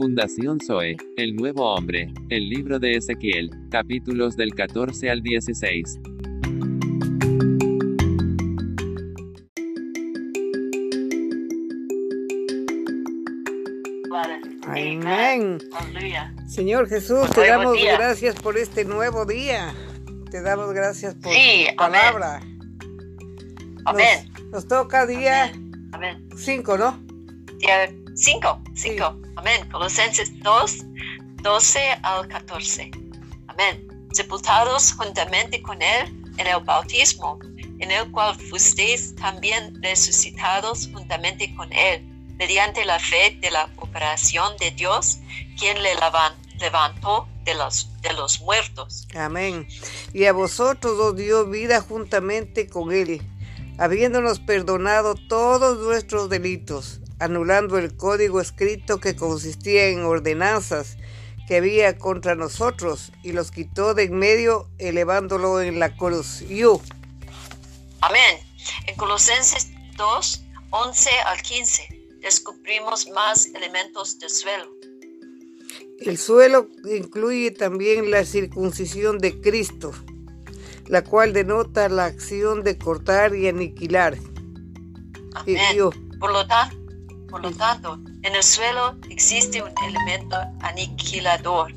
Fundación Zoe, El Nuevo Hombre, el libro de Ezequiel, capítulos del 14 al 16. Amén. Señor Jesús, Pues te damos gracias por este nuevo día. Te damos gracias por Sí, tu palabra. Amén. Nos, nos toca día Amén. Amén. 5, ¿no? Día 5. 5. Amén. Colosenses 2, 12 al 14. Amén. Sepultados juntamente con Él en el bautismo, en el cual fuisteis también resucitados juntamente con Él, mediante la fe de la operación de Dios, quien le levantó de los, de los muertos. Amén. Y a vosotros os dio vida juntamente con Él, habiéndonos perdonado todos nuestros delitos, anulando el código escrito que consistía en ordenanzas que había contra nosotros, y los quitó de en medio, elevándolo en la cruz. Yo. Amén. En Colosenses 2, 11 al 15, descubrimos más elementos del suelo. El suelo incluye también la circuncisión de Cristo, la cual denota la acción de cortar y aniquilar. Y Amén. yo, Por lo, tan- por lo tanto, en el suelo existe un elemento aniquilador.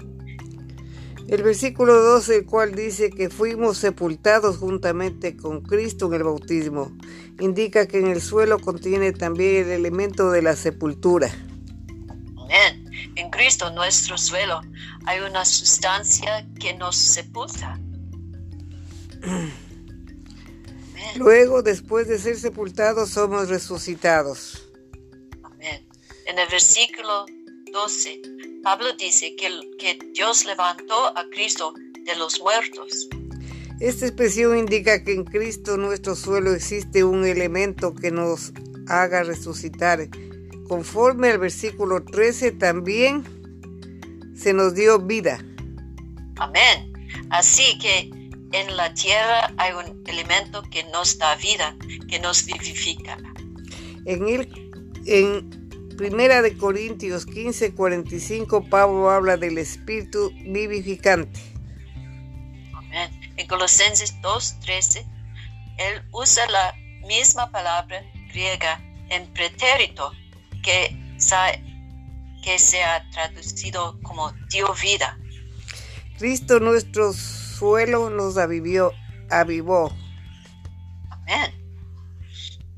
el versículo 12, el cual dice que fuimos sepultados juntamente con Cristo en el bautismo, indica que en el suelo contiene también el elemento de la sepultura. Amén. En Cristo, nuestro suelo, hay una sustancia que nos sepulta. Amén. Luego, después de ser sepultados, somos resucitados. En el versículo 12, Pablo dice que, que Dios levantó a Cristo de los muertos. Esta expresión indica que en Cristo nuestro suelo existe un elemento que nos haga resucitar. Conforme al versículo 13 también se nos dio vida. Amén. Así que en la tierra hay un elemento que nos da vida, que nos vivifica. En, el, en Primera de Corintios 15, 45 Pablo habla del espíritu vivificante. Amén. En Colosenses 2.13, él usa la misma palabra griega en pretérito que se ha traducido como dio vida. Cristo nuestro suelo nos avivió, avivó. Amén.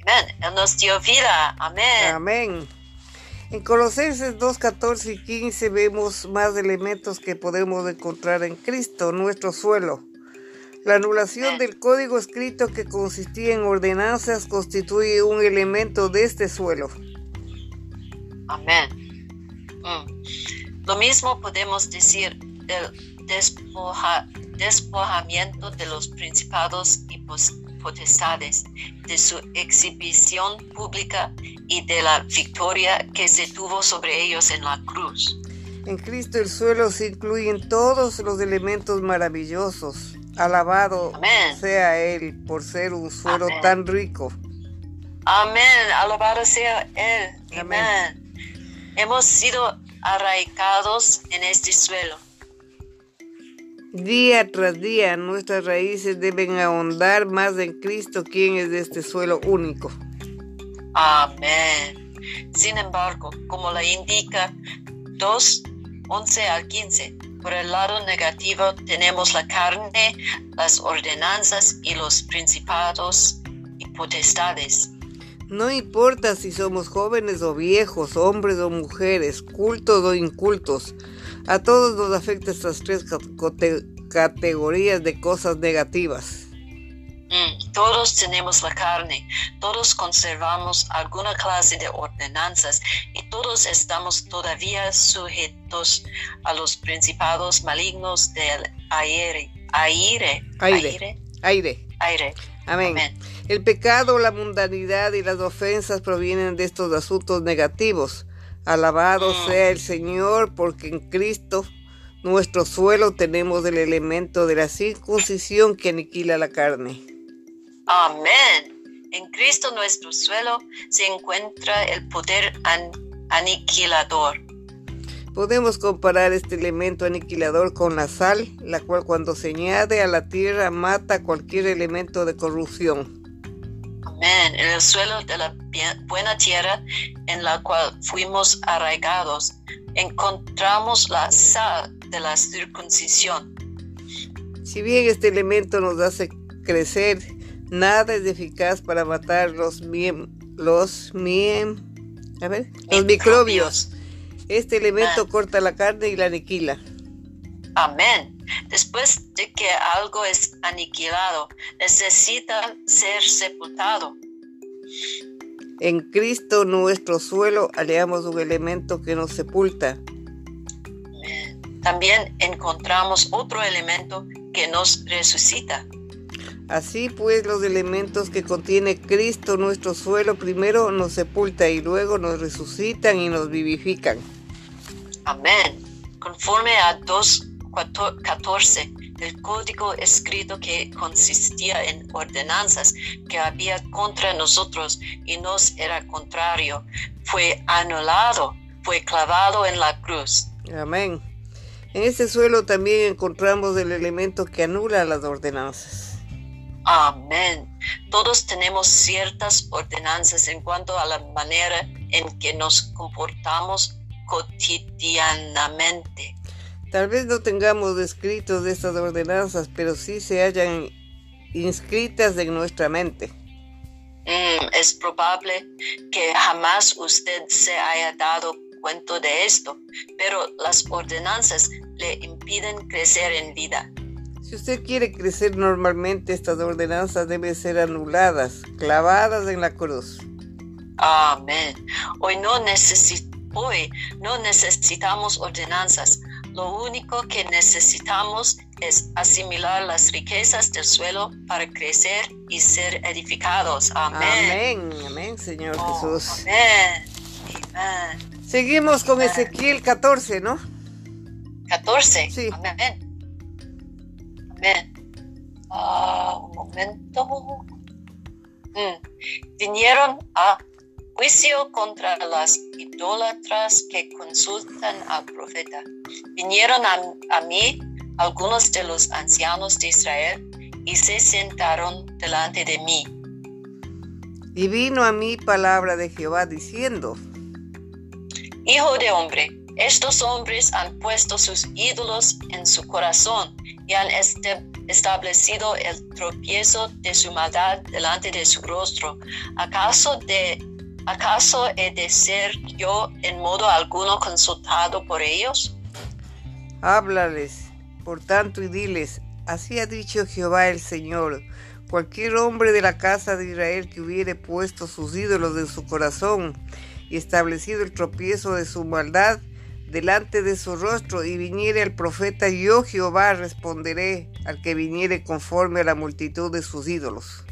Amén. Él nos dio vida. Amén. Amén. En Colosenses 2, 14 y 15 vemos más elementos que podemos encontrar en Cristo, nuestro suelo. La anulación del código escrito que consistía en ordenanzas constituye un elemento de este suelo. Amén. Mm. Lo mismo podemos decir del despoja- despojamiento de los principados y potestades, de su exhibición pública y de la victoria que se tuvo sobre ellos en la cruz. En Cristo el suelo se incluyen todos los elementos maravillosos. Alabado Amén. sea Él por ser un suelo Amén. tan rico. Amén. Alabado sea Él. Amén. Amén. Hemos sido arraigados en este suelo. Día tras día nuestras raíces deben ahondar más en Cristo, quien es de este suelo único. Amén. Sin embargo, como la indica 2, 11 al 15, por el lado negativo tenemos la carne, las ordenanzas y los principados y potestades. No importa si somos jóvenes o viejos, hombres o mujeres, cultos o incultos, a todos nos afectan estas tres categorías de cosas negativas. Mm, Todos tenemos la carne, todos conservamos alguna clase de ordenanzas y todos estamos todavía sujetos a los principados malignos del aire. Aire. Aire. Aire. Aire. Amén. Amén. El pecado, la mundanidad y las ofensas provienen de estos asuntos negativos. Alabado Mm. sea el Señor, porque en Cristo, nuestro suelo, tenemos el elemento de la circuncisión que aniquila la carne. Amén. En Cristo nuestro suelo se encuentra el poder an- aniquilador. Podemos comparar este elemento aniquilador con la sal, la cual cuando se añade a la tierra mata cualquier elemento de corrupción. Amén. En el suelo de la buena tierra en la cual fuimos arraigados, encontramos la sal de la circuncisión. Si bien este elemento nos hace crecer, nada es eficaz para matar los los, miem, a ver, los microbios. Este elemento corta la carne y la aniquila. Amén. Después de que algo es aniquilado, necesita ser sepultado. En Cristo nuestro suelo hallamos un elemento que nos sepulta. También encontramos otro elemento que nos resucita. Así pues, los elementos que contiene Cristo, nuestro suelo, primero nos sepulta y luego nos resucitan y nos vivifican. Amén. Conforme a 2.14 el código escrito que consistía en ordenanzas que había contra nosotros y nos era contrario, fue anulado, fue clavado en la cruz. Amén. En este suelo también encontramos el elemento que anula las ordenanzas. Amén. Todos tenemos ciertas ordenanzas en cuanto a la manera en que nos comportamos cotidianamente. Tal vez no tengamos escritos de estas ordenanzas, pero sí se hallan inscritas en nuestra mente. Mm, es probable que jamás usted se haya dado cuenta de esto, pero las ordenanzas le impiden crecer en vida. Si usted quiere crecer normalmente, estas ordenanzas deben ser anuladas, clavadas en la cruz. Amén. Hoy no, hoy no necesitamos ordenanzas. Lo único que necesitamos es asimilar las riquezas del suelo para crecer y ser edificados. Amén. Amén, amén, Señor oh, Jesús. Amén. Amén. Seguimos con Ezequiel 14, ¿no? 14. Sí. Amén. Ah, un momento. Mm. Vinieron a juicio contra las idólatras que consultan al profeta. Vinieron a, mí algunos de los ancianos de Israel y se sentaron delante de mí. Y vino a mí palabra de Jehová diciendo, Hijo de hombre, estos hombres han puesto sus ídolos en su corazón y han establecido el tropiezo de su maldad delante de su rostro. ¿Acaso, de, ¿Acaso he de ser yo en modo alguno consultado por ellos? Háblales, por tanto, y diles, así ha dicho Jehová el Señor. Cualquier hombre de la casa de Israel que hubiere puesto sus ídolos en su corazón y establecido el tropiezo de su maldad, delante de su rostro y viniere el profeta, yo Jehová responderé al que viniere conforme a la multitud de sus ídolos.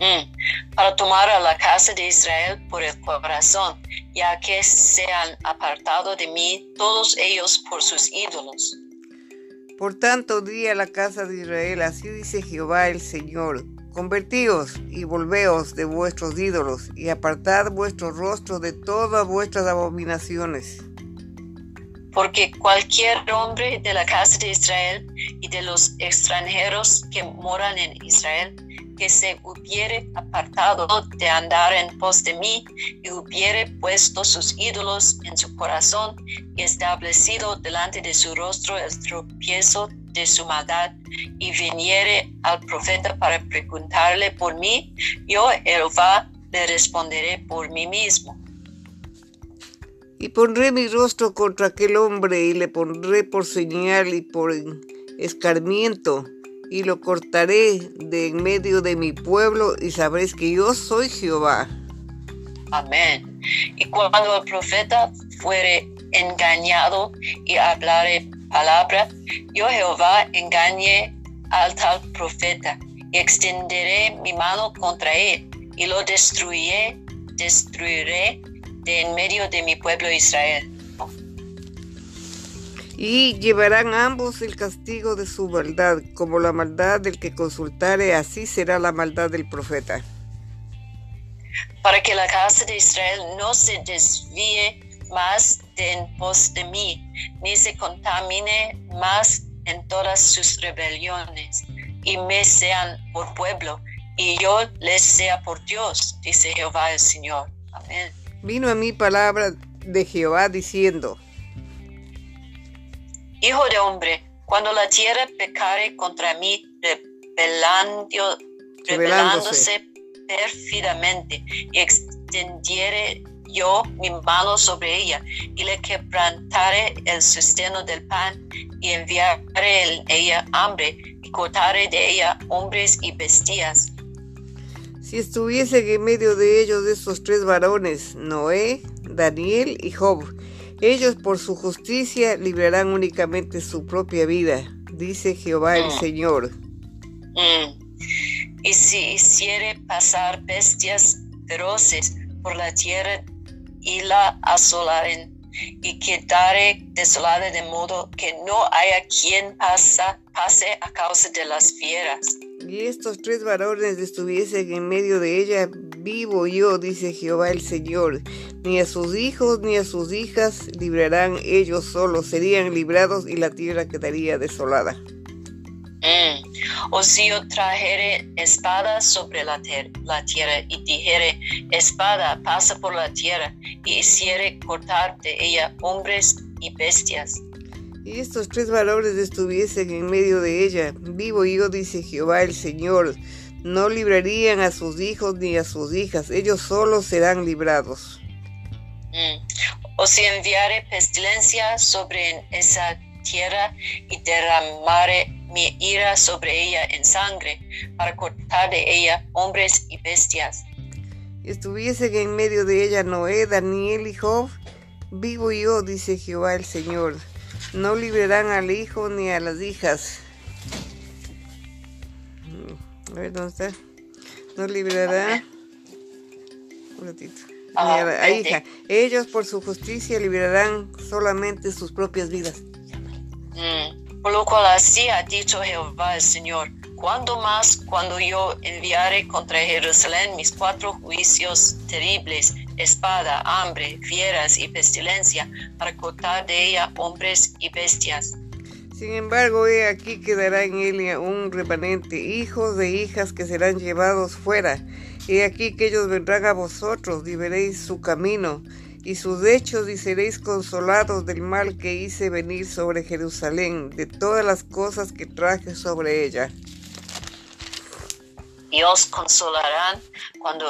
Mm, para tomar a la casa de Israel por el corazón, ya que se han apartado de mí todos ellos por sus ídolos. Por tanto, di a la casa de Israel, así dice Jehová el Señor, convertíos y volveos de vuestros ídolos y apartad vuestro rostro de todas vuestras abominaciones porque cualquier hombre de la casa de Israel y de los extranjeros que moran en Israel, que se hubiere apartado de andar en pos de mí y hubiere puesto sus ídolos en su corazón y establecido delante de su rostro el tropiezo de su maldad y viniere al profeta para preguntarle por mí, yo Jehová le responderé por mí mismo. Y pondré mi rostro contra aquel hombre y le pondré por señal y por escarmiento y lo cortaré de en medio de mi pueblo y sabréis que yo soy Jehová. Amén. Y cuando el profeta fuere engañado y hablare palabra, yo Jehová engañé al tal profeta y extenderé mi mano contra él y lo destruiré, destruiré de en medio de mi pueblo Israel. Y llevarán ambos el castigo de su maldad, como la maldad del que consultare, así será la maldad del profeta. Para que la casa de Israel no se desvíe más de en pos de mí, ni se contamine más en todas sus rebeliones, y me sean por pueblo, y yo les sea por Dios, dice Jehová el Señor. Amén. Vino a mí palabra de Jehová diciendo, Hijo de hombre, cuando la tierra pecare contra mí, rebelando, rebelándose pérfidamente, y extendiere yo mi mano sobre ella, y le quebrantare el sustento del pan, y enviaré en ella hambre, y cortaré de ella hombres y bestias. Si estuviesen en medio de ellos estos tres varones, Noé, Daniel y Job, ellos por su justicia librarán únicamente su propia vida, dice Jehová el Mm. Señor. Mm. Y si hiciere pasar bestias feroces por la tierra y la asolaren, y quedare desolada de modo que no haya quien pase a causa de las fieras. Y estos tres varones estuviesen en medio de ella, vivo yo, dice Jehová el Señor. Ni a sus hijos ni a sus hijas librarán ellos solos, serían librados y la tierra quedaría desolada. Mm. O si yo trajere espada sobre la, la tierra y dijere, espada pasa por la tierra, y hiciere cortar de ella hombres y bestias. Y estos tres varones estuviesen en medio de ella, vivo yo, dice Jehová el Señor. No librarían a sus hijos ni a sus hijas, ellos solos serán librados. Mm. O si enviare pestilencia sobre esa tierra y derramare mi ira sobre ella en sangre, para cortar de ella hombres y bestias. Estuviesen en medio de ella Noé, Daniel y Job, vivo yo, dice Jehová el Señor. No librarán al hijo ni a las hijas. A ver, ¿dónde está? No librará. Un ratito. Ni a la Ah, hija. Ellos por su justicia librarán solamente sus propias vidas. Mm. Por lo cual así ha dicho Jehová el Señor, cuando más cuando yo enviare contra Jerusalén mis cuatro juicios terribles, espada, hambre, fieras y pestilencia, para cortar de ella hombres y bestias. Sin embargo, he aquí quedará en él un remanente, hijos de hijas que serán llevados fuera. He aquí que ellos vendrán a vosotros y veréis su camino y sus hechos y seréis consolados del mal que hice venir sobre Jerusalén, de todas las cosas que traje sobre ella. y os consolarán cuando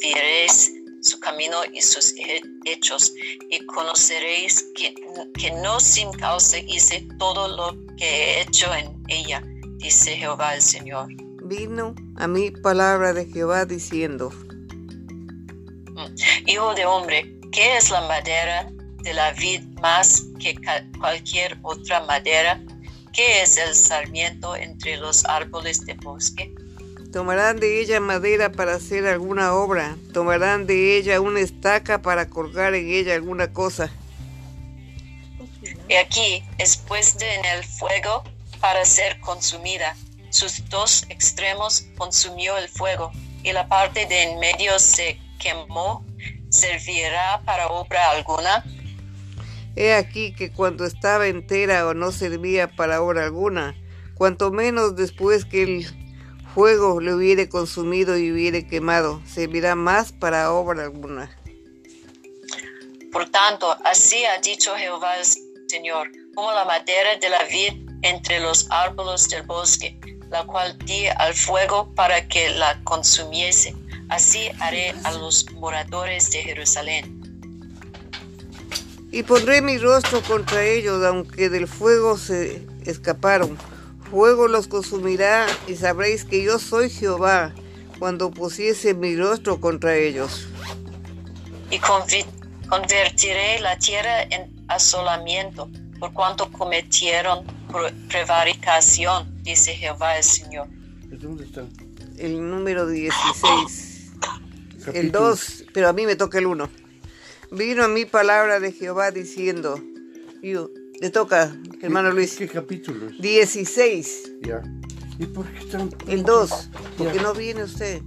viereis su camino y sus he- hechos, y conoceréis que, que no sin causa hice todo lo que he hecho en ella, dice Jehová el Señor. Vino a mí palabra de Jehová diciendo, Hijo de hombre, ¿qué es la madera de la vid más que cualquier otra madera? ¿Qué es el sarmiento entre los árboles de bosque? Tomarán de ella madera para hacer alguna obra, tomarán de ella una estaca para colgar en ella alguna cosa. Y aquí es puesta en el fuego para ser consumida. Sus dos extremos consumió el fuego, y la parte de en medio se quemó. ¿Servirá para obra alguna? He aquí que cuando estaba entera o no servía para obra alguna, cuanto menos después que el fuego le hubiere consumido y hubiere quemado, servirá más para obra alguna. Por tanto, así ha dicho Jehová el Señor, como la madera de la vid entre los árboles del bosque, la cual di al fuego para que la consumiese. Así haré a los moradores de Jerusalén. Y pondré mi rostro contra ellos, aunque del fuego se escaparon. Fuego los consumirá y sabréis que yo soy Jehová cuando pusiese mi rostro contra ellos. y convertiré la tierra en asolamiento, por cuanto cometieron pre- prevaricación, dice Jehová el Señor. ¿Dónde está? El número 16. El Capítulo- 2, pero a mí me toca el 1. Vino a mí palabra de Jehová diciendo, yo, le toca, hermano ¿Qué- Luis, ¿Qué capítulos? 16, Ya. ¿Y por qué están? el 2, porque Ya. no viene usted.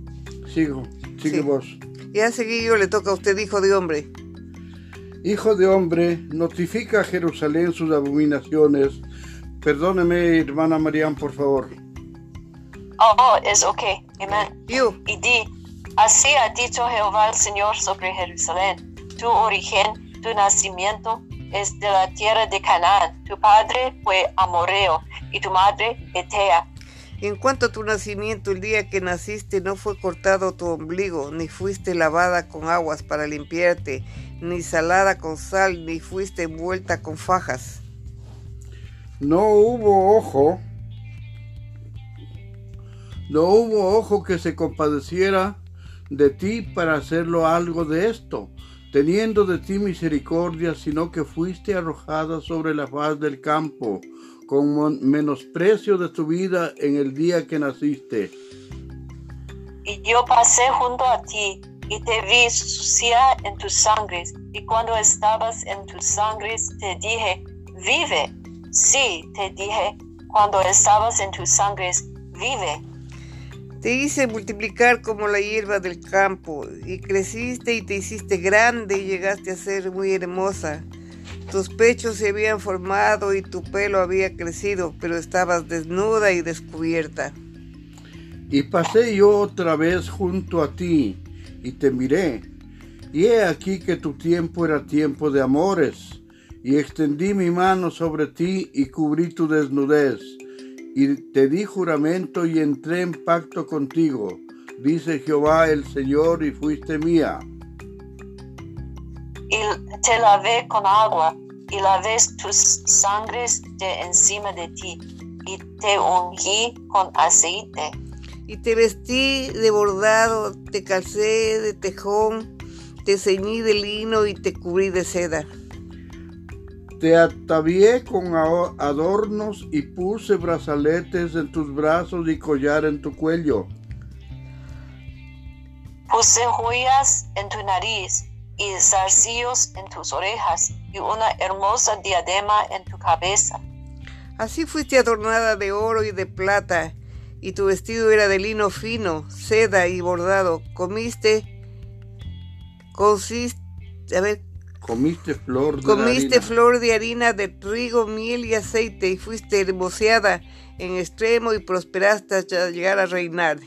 Sigo. Sigue Sí. vos. Ya seguí yo, le toca a usted, hijo de hombre. Hijo de hombre, notifica a Jerusalén sus abominaciones. Perdóneme, hermana Mariam, por favor. Oh, oh, es ok. Amén. You, Y di, así ha dicho Jehová el Señor sobre Jerusalén. Tu origen, tu nacimiento es de la tierra de Canaán. Tu padre fue amoreo y tu madre etea. en cuanto a tu nacimiento, el día que naciste no fue cortado tu ombligo, ni fuiste lavada con aguas para limpiarte, ni salada con sal, ni fuiste envuelta con fajas. No hubo ojo, no hubo ojo que se compadeciera de ti para hacerlo algo de esto, teniendo de ti misericordia, sino que fuiste arrojada sobre la faz del campo, con menosprecio de tu vida en el día que naciste. Y yo pasé junto a ti y te vi sucia en tus sangres. Y cuando estabas en tus sangres te dije, vive. Sí, te dije, cuando estabas en tus sangres, vive. Te hice multiplicar como la hierba del campo, y creciste y te hiciste grande y llegaste a ser muy hermosa. Tus pechos se habían formado y tu pelo había crecido, pero estabas desnuda y descubierta. Y pasé yo otra vez junto a ti, y te miré, y he aquí que tu tiempo era tiempo de amores, y extendí mi mano sobre ti y cubrí tu desnudez, y te di juramento y entré en pacto contigo, dice Jehová el Señor, y fuiste mía. Y te lavé con agua y lavé tus sangres de encima de ti. Y te ungí con aceite. Y te vestí de bordado, te calcé de tejón, te ceñí de lino y te cubrí de seda. Te atavié con adornos y puse brazaletes en tus brazos y collar en tu cuello. Puse joyas en tu nariz y zarcillos en tus orejas y una hermosa diadema en tu cabeza. Así fuiste adornada de oro y de plata, y tu vestido era de lino fino, seda y bordado. Comiste, consiste, a ver, Comiste flor de comiste harina. flor de harina de trigo, miel y aceite, y fuiste hermoseada en extremo y prosperaste hasta llegar a reinar.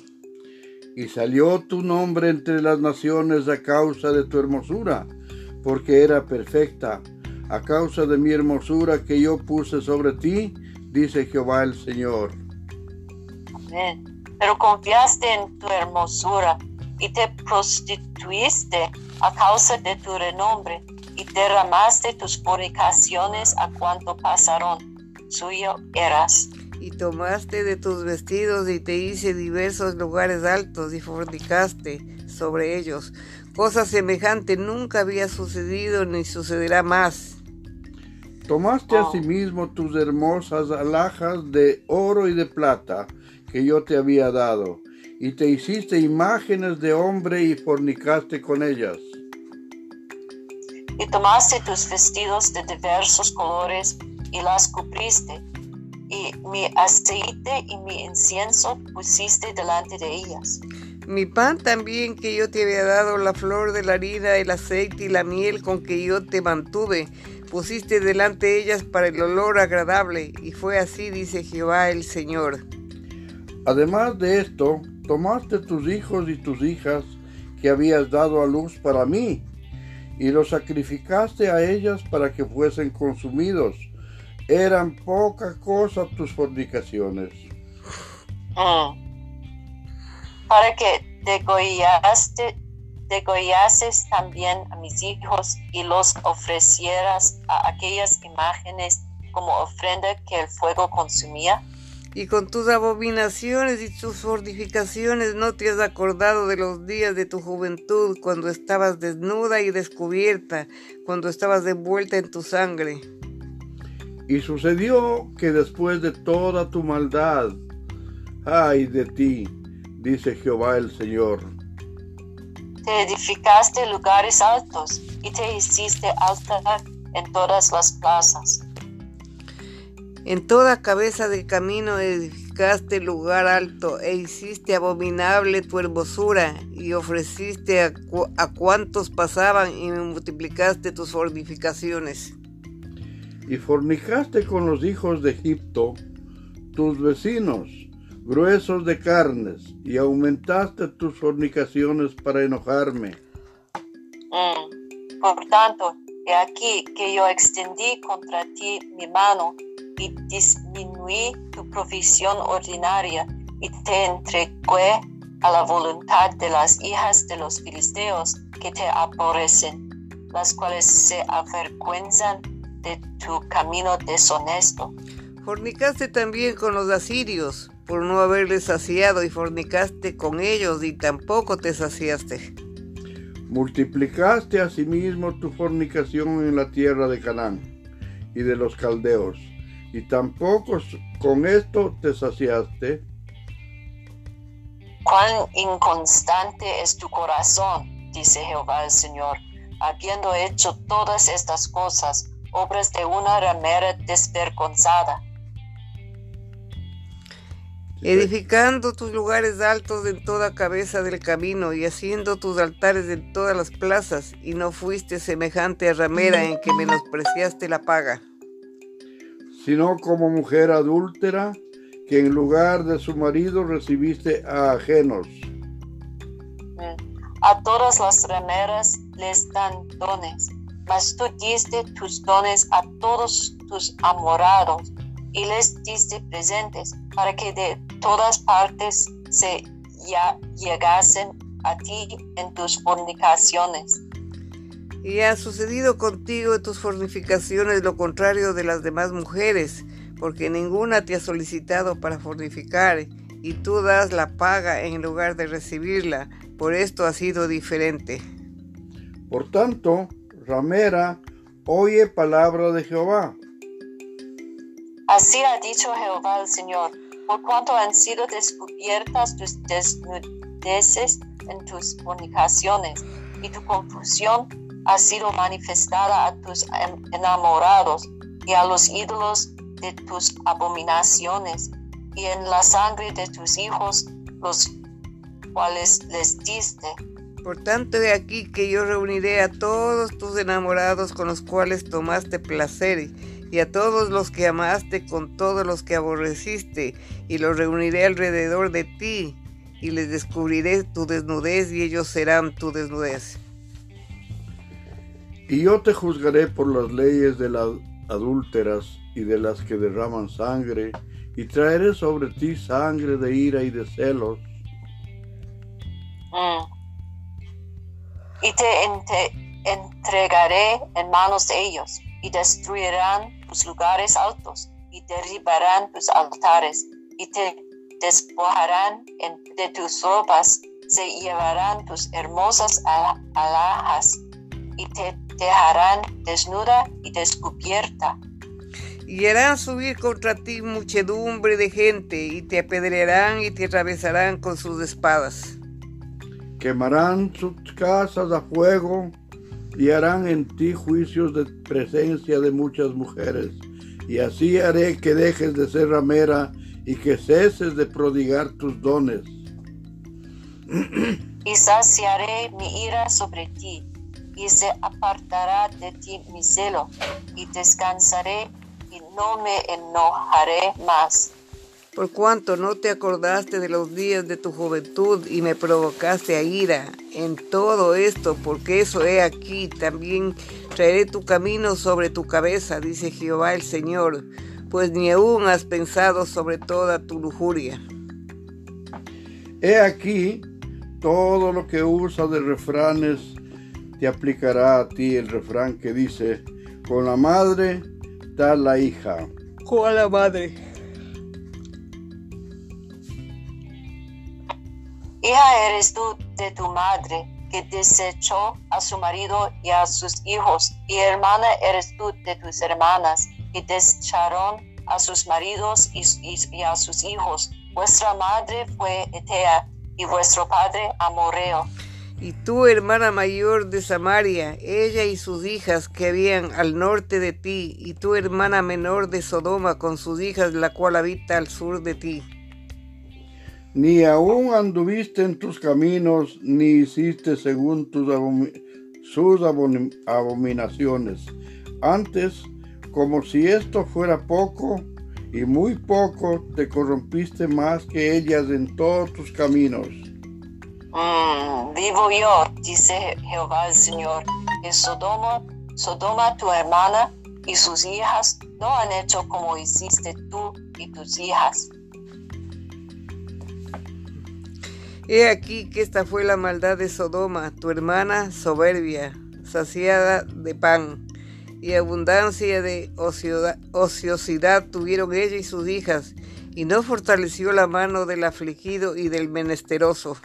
Y salió tu nombre entre las naciones a causa de tu hermosura, porque era perfecta, a causa de mi hermosura que yo puse sobre ti, dice Jehová el Señor. Amén. Pero confiaste en tu hermosura y te prostituiste a causa de tu renombre y derramaste tus fornicaciones a cuanto pasaron. Suyo eras. Y tomaste de tus vestidos y te hice diversos lugares altos y fornicaste sobre ellos. Cosa semejante nunca había sucedido ni sucederá más. Tomaste Oh. asimismo tus hermosas alhajas de oro y de plata que yo te había dado, y te hiciste imágenes de hombre y fornicaste con ellas. Y tomaste tus vestidos de diversos colores y las cubriste. Y mi aceite y mi incienso pusiste delante de ellas. Mi pan también que yo te había dado, la flor de la harina, el aceite y la miel con que yo te mantuve, pusiste delante de ellas para el olor agradable. Y fue así, dice Jehová el Señor. Además de esto, tomaste tus hijos y tus hijas que habías dado a luz para mí, y los sacrificaste a ellas para que fuesen consumidos. Eran poca cosa tus fornicaciones. Mm. Para que degollaste, degollases también a mis hijos y los ofrecieras a aquellas imágenes como ofrenda que el fuego consumía. Y con tus abominaciones y tus fortificaciones no te has acordado de los días de tu juventud, cuando estabas desnuda y descubierta, cuando estabas envuelta en tu sangre. Y sucedió que después de toda tu maldad, ay de ti, dice Jehová el Señor, Te edificaste lugares altos y te hiciste alta en todas las plazas. En toda cabeza del camino edificaste lugar alto e hiciste abominable tu hermosura y ofreciste a, a cuantos pasaban y multiplicaste tus fortificaciones. Y fornicaste con los hijos de Egipto, tus vecinos, gruesos de carnes, y aumentaste tus fornicaciones para enojarme. Mm. Por tanto, he aquí que yo extendí contra ti mi mano y disminuí tu provisión ordinaria y te entregué a la voluntad de las hijas de los filisteos que te aborrecen, las cuales se avergüenzan de tu camino deshonesto. Fornicaste también con los asirios, por no haberles saciado, y fornicaste con ellos, y tampoco te saciaste. Multiplicaste asimismo tu fornicación en la tierra de Canaán y de los caldeos, y tampoco con esto te saciaste. Cuán inconstante es tu corazón, dice Jehová el Señor, habiendo hecho todas estas cosas, obras de una ramera desvergonzada. Edificando tus lugares altos en toda cabeza del camino y haciendo tus altares en todas las plazas, y no fuiste semejante a ramera en que menospreciaste la paga sino como mujer adúltera que en lugar de su marido recibiste a ajenos. A todas las rameras les dan dones, mas tú diste tus dones a todos tus amorados y les diste presentes para que de todas partes se llegasen a ti en tus fornicaciones. Y ha sucedido contigo en tus fornificaciones lo contrario de las demás mujeres, porque ninguna te ha solicitado para fornificar, y tú das la paga en lugar de recibirla. Por esto ha sido diferente. Por tanto, ramera, oye palabra de Jehová. Así ha dicho Jehová el Señor, por cuanto han sido descubiertas tus desnudeces en tus fornicaciones y tu confusión ha sido manifestada a tus enamorados y a los ídolos de tus abominaciones y en la sangre de tus hijos, los cuales les diste. Por tanto, he aquí que yo reuniré a todos tus enamorados con los cuales tomaste placer, y a todos los que amaste con todos los que aborreciste, y los reuniré alrededor de ti, y les descubriré tu desnudez, y ellos serán tu desnudez. Y yo te juzgaré por las leyes de las adúlteras y de las que derraman sangre, y traeré sobre ti sangre de ira y de celos. Mm. Y te entregaré en manos de ellos, y destruirán tus lugares altos, y derribarán tus altares, y te despojarán de tus ropas, se llevarán tus hermosas alhajas, y te dejarán desnuda y descubierta. Y harán subir contra ti muchedumbre de gente, y te apedrearán y te atravesarán con sus espadas. Quemarán sus casas a fuego, y harán en ti juicios de presencia de muchas mujeres. Y así haré que dejes de ser ramera y que ceses de prodigar tus dones. Y saciaré mi ira sobre ti y se apartará de ti mi celo, y descansaré y no me enojaré más. Por cuanto no te acordaste de los días de tu juventud y me provocaste a ira en todo esto, porque eso he aquí, también traeré tu camino sobre tu cabeza, dice Jehová el Señor, pues ni aún has pensado sobre toda tu lujuria. He aquí todo lo que usa de refranes te aplicará a ti el refrán que dice, con la madre da la hija. Con la madre. Hija eres tú de tu madre, que desechó a su marido y a sus hijos, y hermana eres tú de tus hermanas, que desecharon a sus maridos y, y a sus hijos. Vuestra madre fue Etea, y vuestro padre Amoreo y tú, hermana mayor de Samaria, ella y sus hijas que habían al norte de ti, y tu hermana menor de Sodoma con sus hijas, la cual habita al sur de ti. ni aún anduviste en tus caminos, ni hiciste según tus sus abominaciones. Antes, como si esto fuera poco, y muy poco, te corrompiste más que ellas en todos tus caminos. Mm, vivo yo, dice Jehová el Señor, que Sodoma, Sodoma tu hermana y sus hijas no han hecho como hiciste tú y tus hijas. He aquí que esta fue la maldad de Sodoma, tu hermana soberbia, saciada de pan, y abundancia de ociosidad tuvieron ella y sus hijas, y no fortaleció la mano del afligido y del menesteroso.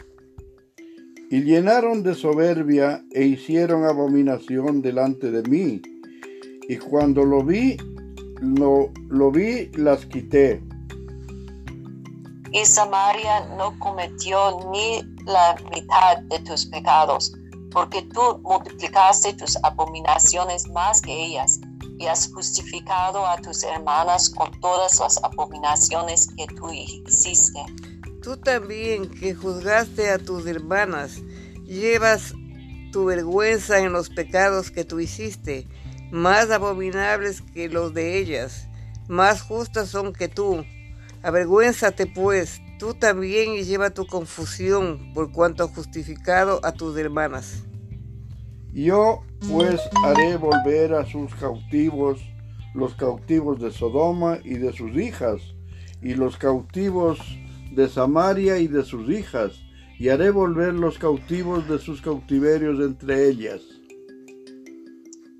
Y llenaron de soberbia e hicieron abominación delante de mí, y cuando lo vi, lo, vi, las quité y Samaria no cometió ni la mitad de tus pecados, porque tú multiplicaste tus abominaciones más que ellas, y has justificado a tus hermanas con todas las abominaciones que tú hiciste. Tú también que juzgaste a tus hermanas, llevas tu vergüenza en los pecados que tú hiciste, más abominables que los de ellas, más justas son que tú Avergüénzate pues tú también y lleva tu confusión por cuanto justificado a tus hermanas. Yo pues haré volver a sus cautivos los cautivos de Sodoma y de sus hijas, y los cautivos de Samaria y de sus hijas, y haré volver los cautivos de sus cautiverios entre ellas.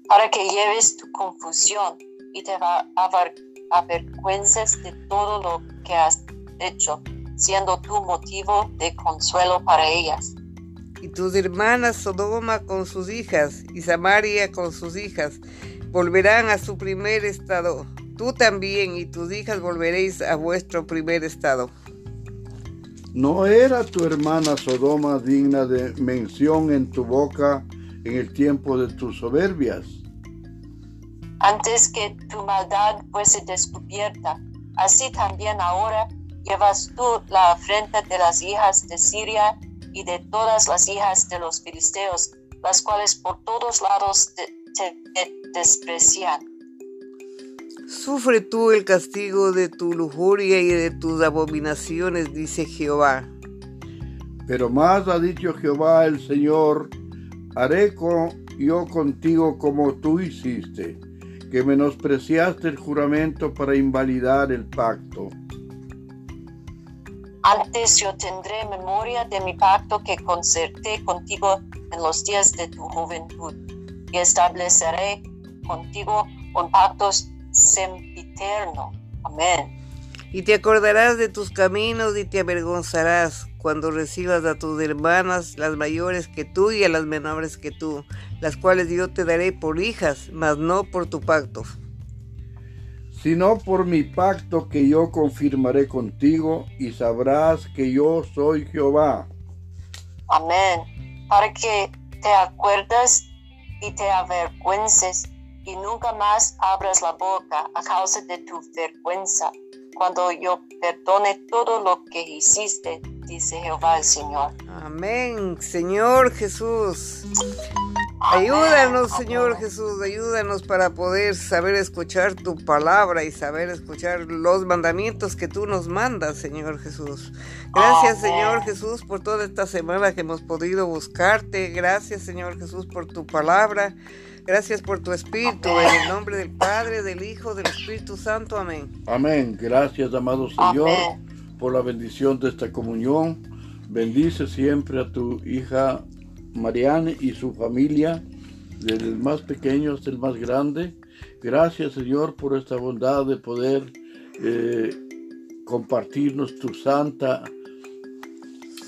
Para que lleves tu confusión y te avergüences de todo lo que has hecho, siendo tu motivo de consuelo para ellas. Y tus hermanas Sodoma con sus hijas y Samaria con sus hijas volverán a su primer estado. Tú también y tus hijas volveréis a vuestro primer estado. ¿No era tu hermana Sodoma digna de mención en tu boca en el tiempo de tus soberbias? Antes que tu maldad fuese descubierta, Así también ahora llevas tú la afrenta de las hijas de Siria y de todas las hijas de los filisteos, las cuales por todos lados te, desprecian. Sufre tú el castigo de tu lujuria y de tus abominaciones, dice Jehová. Pero más ha dicho Jehová el Señor, haré yo contigo como tú hiciste que menospreciaste el juramento para invalidar el pacto. Antes yo tendré memoria de mi pacto que concerté contigo en los días de tu juventud y estableceré contigo un pacto sempiterno. Amén. Y te acordarás de tus caminos y te avergonzarás cuando recibas a tus hermanas, las mayores que tú y a las menores que tú, las cuales yo te daré por hijas, mas no por tu pacto. Sino por mi pacto que yo confirmaré contigo y sabrás que yo soy Jehová. Amén. Para que te acuerdas y te avergüences y nunca más abras la boca a causa de tu vergüenza cuando yo perdone todo lo que hiciste, dice Jehová el Señor. Amén, Señor Jesús. Ayúdanos, Señor Jesús, ayúdanos para poder saber escuchar tu palabra y saber escuchar los mandamientos que tú nos mandas, Señor Jesús. Gracias, Señor Jesús, por toda esta semana que hemos podido buscarte. Gracias, Señor Jesús, por tu palabra. Gracias por tu Espíritu, en el nombre del Padre, del Hijo, del Espíritu Santo. Amén. Amén. Gracias, amado Señor, por la bendición de esta comunión. Bendice siempre a tu hija Marianne y su familia, desde el más pequeño hasta el más grande. Gracias, Señor, por esta bondad de poder eh, compartirnos tu santa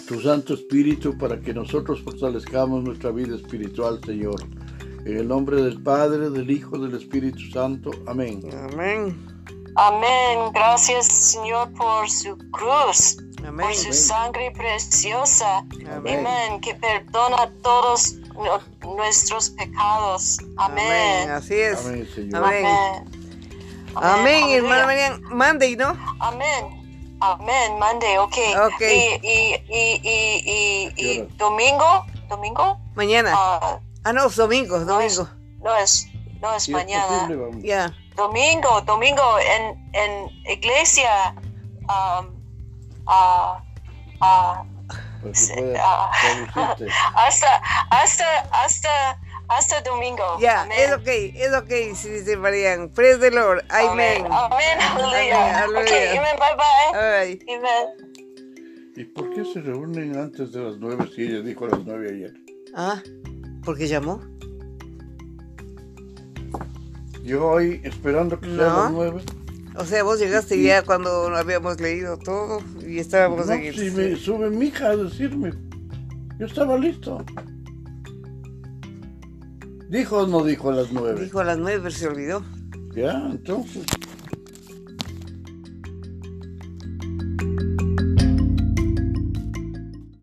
tu Santo Espíritu para que nosotros fortalezcamos nuestra vida espiritual, Señor. En el nombre del Padre, del Hijo, del Espíritu Santo. Amén. Amén. Amén. Gracias, Señor, por su cruz, por su sangre preciosa. Amén. Que perdona todos nuestros pecados. Amén. Así es. Amén, Señor. Amén. Amén, hermana María. Mande, ¿no? Amén. Amén, mande, ok. Ok. Y, y, y, y, y, domingo, domingo, Mañana. ah, Ah, no, domingo, no es, domingo. no es, no es Si es mañana. posible, vamos. Ya. Domingo, domingo en, en iglesia, um, puedas ah. traducirte. hasta, hasta, hasta, hasta domingo. Ya, Amén. es ok, es ok, sí, dice Marian. Praise the Lord. Amen. Amén, aleluya. Amén, Ok, aleluya. amén, bye bye. Ay, Amén. ¿Y por qué se reúnen antes de las nueve si ella dijo a las nueve ayer? Ah, ¿por qué llamó? Yo hoy esperando que sean No. las nueve. O sea, vos llegaste ya cuando habíamos leído todo y estábamos No, el... si me sube mi hija a decirme. Yo estaba listo. ¿Dijo o no dijo a las nueve? Dijo a las nueve, pero se olvidó. Ya, entonces.